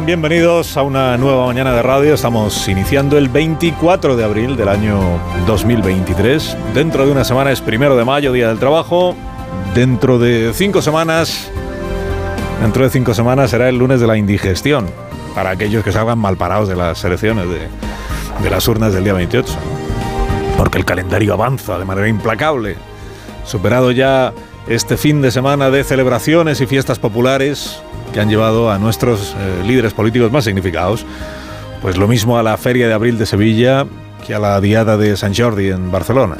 Bienvenidos a una nueva mañana de radio. Estamos iniciando el 24 de abril del año 2023. Dentro de una semana es primero de mayo, Día del Trabajo. Dentro de cinco semanas, dentro de cinco semanas será el lunes de la indigestión para aquellos que salgan mal parados de las elecciones de las urnas del día 28. Porque el calendario avanza de manera implacable. Superado ya este fin de semana de celebraciones y fiestas populares que han llevado a nuestros eh, líderes políticos más significados, pues lo mismo a la Feria de Abril de Sevilla que a la Diada de San Jordi en Barcelona.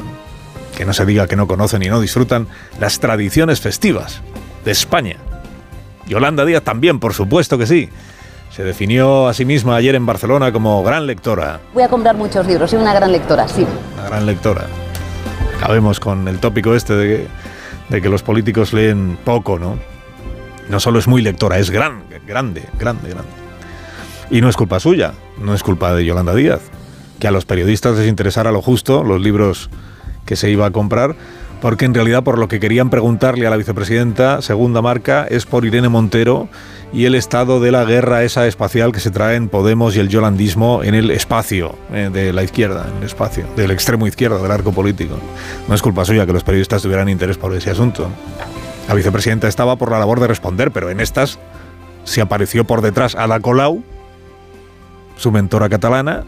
Que no se diga que no conocen y no disfrutan las tradiciones festivas de España. Yolanda Díaz también, por supuesto que sí. Se definió a sí misma ayer en Barcelona como gran lectora. Voy a comprar muchos libros, soy una gran lectora, sí. Una gran lectora. Acabemos con el tópico este de que, de que los políticos leen poco, ¿no? No solo es muy lectora, es gran, grande, grande, grande. Y no es culpa suya, no es culpa de Yolanda Díaz. Que a los periodistas les interesara lo justo, los libros que se iba a comprar, porque en realidad por lo que querían preguntarle a la vicepresidenta, segunda marca, es por Irene Montero y el estado de la guerra esa espacial que se trae en Podemos y el yolandismo en el espacio eh, de la izquierda, en el espacio, del extremo izquierdo del arco político. No es culpa suya que los periodistas tuvieran interés por ese asunto. La vicepresidenta estaba por la labor de responder, pero en estas se apareció por detrás Ada Colau, su mentora catalana,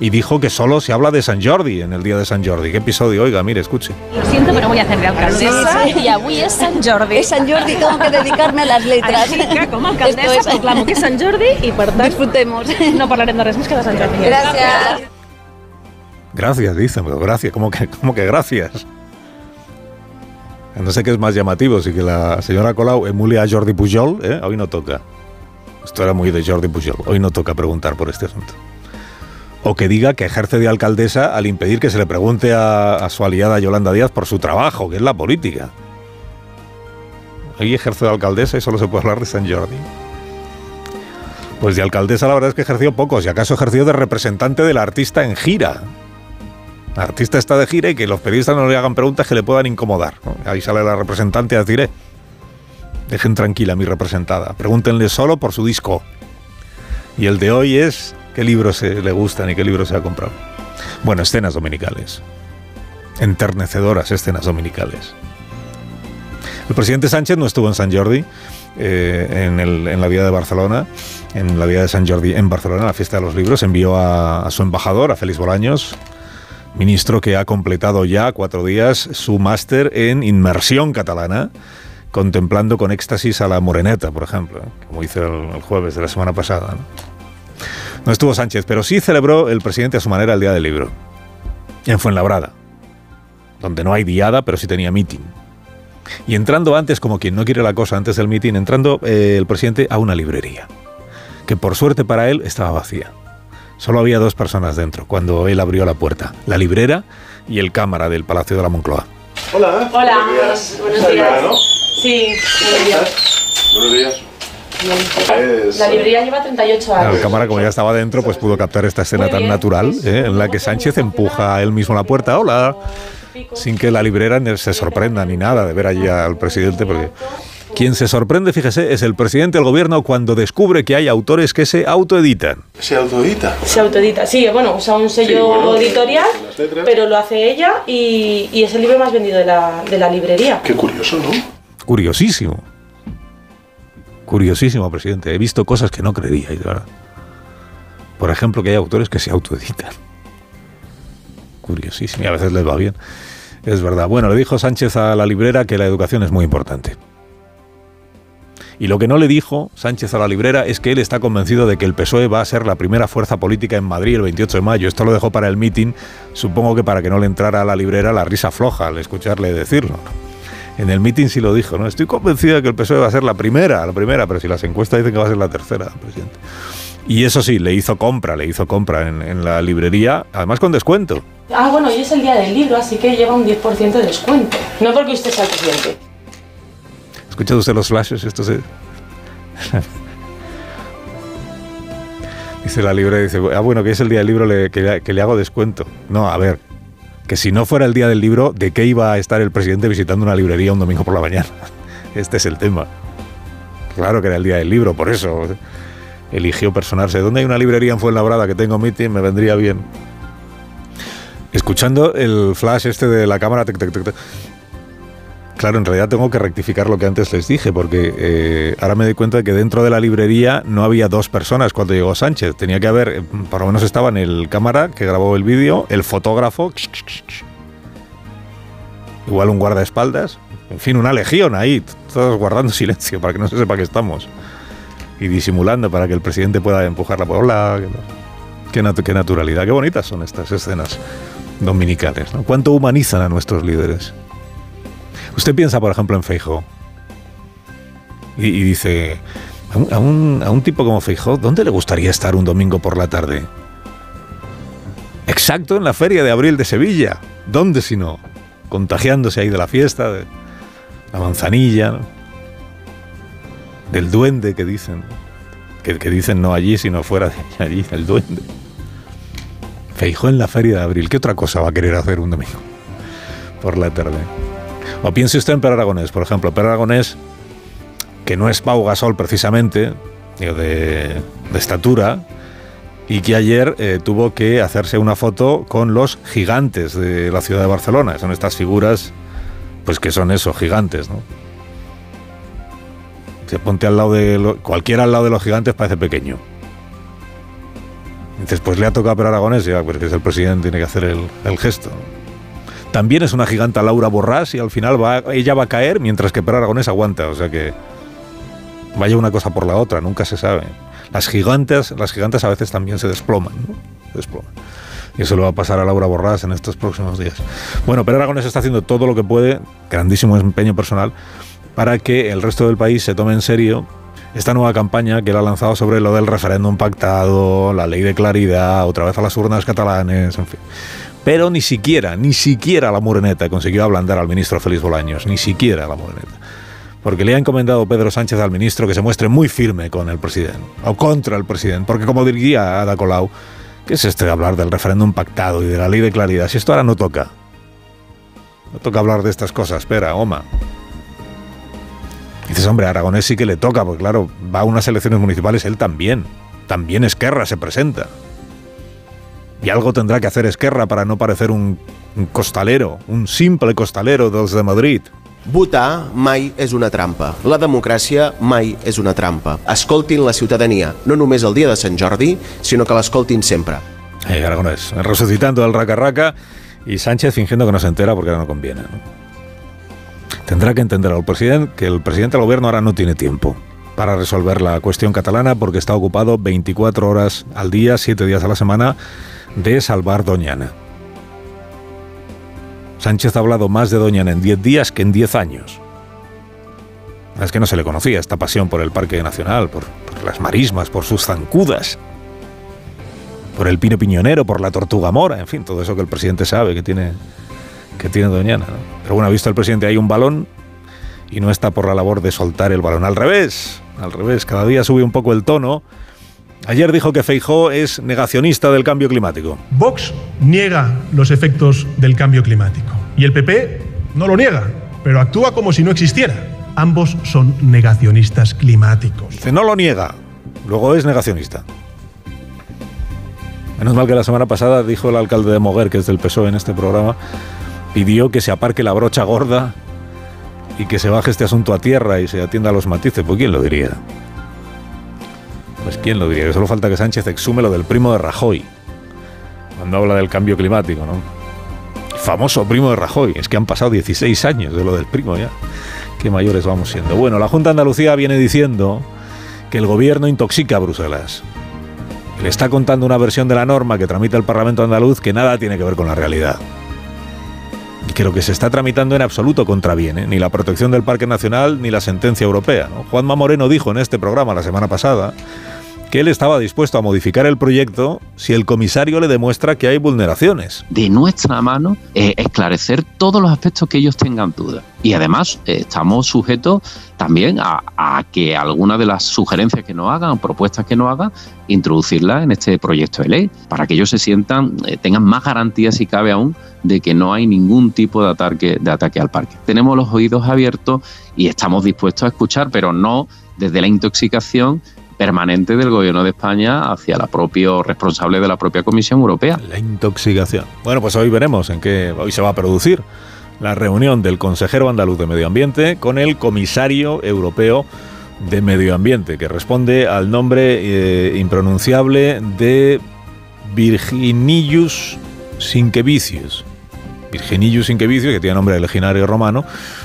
y dijo que solo se habla de San Jordi en el día de San Jordi. ¿Qué episodio? Oiga, mire, escuche. Lo siento, pero voy a hacer de alcaldesa y avui és Sant Jordi. Es San Jordi, tengo que dedicarme a las letras. Així que, com a alcaldessa, es- proclamo que és Sant Jordi i, per tant, Disfrutemos. no parlarem de res més que de Sant Jordi. Gracias. Gracias, dicen, pero gracias, ¿cómo que, cómo que gracias? No sé qué es más llamativo, si que la señora Colau emule a Jordi Pujol, ¿eh? hoy no toca. Esto era muy de Jordi Pujol, hoy no toca preguntar por este asunto. O que diga que ejerce de alcaldesa al impedir que se le pregunte a, su aliada Yolanda Díaz por su trabajo, que es la política. Hoy ejerce de alcaldesa y solo se puede hablar de San Jordi. Pues de alcaldesa la verdad es que ejerció poco, si acaso ejerció de representante del artista en gira. El artista está de gira y que los periodistas no le hagan preguntas que le puedan incomodar. Ahí sale la representante a decir, "Eh, dejen tranquila a mi representada, pregúntenle solo por su disco. Y el de hoy es qué libros le gustan y qué libros se ha comprado. Bueno, escenas dominicales. Enternecedoras escenas dominicales. El presidente Sánchez no estuvo en San Jordi, eh, en, el- la Vía de Barcelona, en la Vía de San Jordi en Barcelona, la fiesta de los libros. Envió a, su embajador, a Félix Bolaños, ministro que ha completado ya cuatro días su máster en inmersión catalana, contemplando con éxtasis a la moreneta, por ejemplo, como hizo el, jueves de la semana pasada. No estuvo Sánchez, pero sí celebró el presidente a su manera el Día del Libro, en Fuenlabrada, donde no hay diada, pero sí tenía meeting. Y entrando antes, como quien no quiere la cosa, antes del meeting, entrando eh, el presidente a una librería, que por suerte para él estaba vacía. Solo había dos personas dentro cuando él abrió la puerta, la librera y el cámara del Palacio de la Moncloa. Hola. Hola, Buenos días. buenos ¿Estás días. no? Sí, buenos días. Buenos días. La librería lleva 38 La años. cámara, como ya estaba dentro, pues pudo captar esta escena tan natural ¿eh? en la que Sánchez empuja a él mismo la puerta. Hola. Sin que la librera se sorprenda ni nada de ver allí al presidente, porque quien se sorprende, fíjese, es el presidente del gobierno cuando descubre que hay autores que se autoeditan. Se autoedita. Se autoedita, sí, bueno, usa un sello Sí, bueno, editorial, pero lo hace ella y, y es el libro más vendido de la, de la librería. Qué curioso, ¿no? Curiosísimo. Curiosísimo, presidente. He visto cosas que no creeríais, verdad. Por ejemplo, que hay autores que se autoeditan. Curiosísimo. Y a veces les va bien. Es verdad. Bueno, le dijo Sánchez a la librera que la educación es muy importante. Y lo que no le dijo Sánchez a la librera es que él está convencido de que el PSOE va a ser la primera fuerza política en Madrid el 28 de mayo. Esto lo dejó para el mitin, supongo que para que no le entrara a la librera la risa floja al escucharle decirlo. En el mitin sí lo dijo, ¿no? Estoy convencido de que el PSOE va a ser la primera, la primera, pero si las encuestas dicen que va a ser la tercera, presidente. Y eso sí, le hizo compra, le hizo compra en, en la librería, además con descuento. Ah, bueno, hoy es el día del libro, así que lleva un 10% de descuento. No porque usted sea el presidente. ¿Ha escuchado usted los flashes? Esto se... dice la librería, dice, ah, bueno, que es el día del libro le- que, le, que le hago descuento. No, a ver, que si no fuera el día del libro, ¿de qué iba a estar el presidente visitando una librería un domingo por la mañana? Este es el tema. Claro que era el día del libro, por eso eligió personarse. ¿Dónde hay una librería en Fuenlabrada que tengo meeting? Me vendría bien. Escuchando el flash este de la cámara. Claro, en realidad tengo que rectificar lo que antes les dije, porque eh, ahora me doy cuenta de que dentro de la librería no había dos personas cuando llegó Sánchez. Tenía que haber, eh, por lo menos estaban el cámara que grabó el vídeo, el fotógrafo, igual un guardaespaldas, en fin, una legión ahí, todos guardando silencio para que no se sepa que estamos. Y disimulando para que el presidente pueda empujar la bola. Qué, nat- qué naturalidad, qué bonitas son estas escenas dominicales. ¿no? ¿Cuánto humanizan a nuestros líderes? Usted piensa, por ejemplo, en Feijóo y, dice, a un, a, un, tipo como Feijóo, ¿dónde le gustaría estar un domingo por la tarde? Exacto, en la feria de abril de Sevilla. ¿Dónde si no? Contagiándose ahí de la fiesta, de la manzanilla, del duende que dicen. Que, que dicen no allí, sino fuera de allí, el duende. Feijó en la feria de abril. ¿Qué otra cosa va a querer hacer un domingo por la tarde? O piense usted en Per Aragonés, por ejemplo. Per Aragonés, que no es Pau Gasol precisamente, de, de estatura, y que ayer eh, tuvo que hacerse una foto con los gigantes de la ciudad de Barcelona. Son estas figuras, pues que son eso, gigantes, ¿no? Se ponte al lado de lo- cualquiera al lado de los gigantes parece pequeño. Dices, pues le ha tocado a Per Aragonés, ya, porque es el presidente, tiene que hacer el gesto. También es una giganta Laura Borrás y al final va, ella va a caer mientras que Per Aragonés aguanta. O sea que vaya una cosa por la otra, nunca se sabe. Las gigantes, las gigantes a veces también se desploman, ¿no? Desploman. Y eso le va a pasar a Laura Borrás en estos próximos días. Bueno, Per Aragonés está haciendo todo lo que puede, grandísimo empeño personal, para que el resto del país se tome en serio esta nueva campaña que él ha lanzado sobre lo del referéndum pactado, la ley de claridad, otra vez a las urnas catalanes, en fin. Pero ni siquiera, ni siquiera la Moreneta consiguió ablandar al ministro Félix Bolaños, ni siquiera la Moreneta. Porque le ha encomendado Pedro Sánchez al ministro que se muestre muy firme con el presidente, o contra el presidente, porque como diría Ada Colau, ¿qué es este de hablar del referéndum pactado y de la ley de claridad? Si esto ahora no toca. No toca hablar de estas cosas, espera, Oma. Dices, hombre, a Aragonés sí que le toca, porque claro, va a unas elecciones municipales él también. También Esquerra se presenta. Y algo tendrá que hacer Esquerra para no parecer un, un costalero, un simple costalero dels de Madrid. Votar mai és una trampa. La democràcia mai és una trampa. Escoltin la ciutadania, no només el dia de Sant Jordi, sinó que l'escoltin sempre. Eh, Aragonés, resucitando al raca raca y Sánchez fingiendo que no se entera porque ahora no conviene. ¿no? Tendrá que entender al presidente que el presidente del gobierno ahora no tiene tiempo para resolver la cuestión catalana porque está ocupado 24 horas al día, 7 días a la semana de salvar Doñana. Sánchez ha hablado más de Doñana en 10 días que en 10 años. Es que no se le conocía esta pasión por el Parque Nacional, por, las marismas, por sus zancudas, por el pino piñonero, por la tortuga mora, en fin, todo eso que el presidente sabe que tiene, que tiene Doñana. Pero bueno, ha visto el presidente ahí un balón y no está por la labor de soltar el balón. Al revés, al revés, cada día sube un poco el tono. Ayer dijo que Feijó es negacionista del cambio climático. Vox niega los efectos del cambio climático y el PP no lo niega, pero actúa como si no existiera. Ambos son negacionistas climáticos. Dice, no lo niega, luego es negacionista. Menos mal que la semana pasada dijo el alcalde de Moguer, que es del PSOE en este programa, pidió que se aparque la brocha gorda y que se baje este asunto a tierra y se atienda a los matices. Pues ¿quién lo diría? Pues ¿quién lo diría? Que solo falta que Sánchez exume lo del primo de Rajoy, cuando habla del cambio climático, ¿no? Famoso primo de Rajoy. Es que han pasado 16 años de lo del primo ya. Qué mayores vamos siendo. Bueno, la Junta de Andalucía viene diciendo que el gobierno intoxica a Bruselas. Le está contando una versión de la norma que tramita el Parlamento andaluz que nada tiene que ver con la realidad. Que lo que se está tramitando en absoluto contraviene ni la protección del Parque Nacional ni la sentencia europea. Juanma Moreno dijo en este programa la semana pasada que él estaba dispuesto a modificar el proyecto si el comisario le demuestra que hay vulneraciones. de nuestra mano eh, esclarecer todos los aspectos que ellos tengan dudas. Y además eh, estamos sujetos también a, que algunas de las sugerencias que nos hagan, propuestas que nos hagan, introducirlas en este proyecto de ley, para que ellos se sientan, eh, tengan más garantías si cabe aún de que no hay ningún tipo de ataque, de ataque al parque. Tenemos los oídos abiertos y estamos dispuestos a escuchar, pero no desde la intoxicación permanente del gobierno de España hacia la propio responsable de la propia Comisión Europea. La intoxicación. Bueno, pues hoy veremos en qué hoy se va a producir la reunión del consejero andaluz de Medio Ambiente con el comisario europeo de Medio Ambiente, que responde al nombre eh, impronunciable de Virginillus Sinkevicius. Virginillus Sinkevicius, que tiene nombre de legionario romano,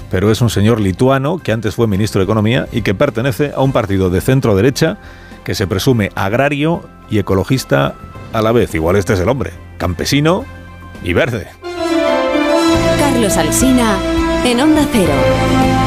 pero es un señor lituano que antes fue ministro de Economía y que pertenece a un partido de centro derecha que se presume agrario y ecologista a la vez. Igual este es el hombre, campesino y verde. Carlos Alsina en Onda Cero.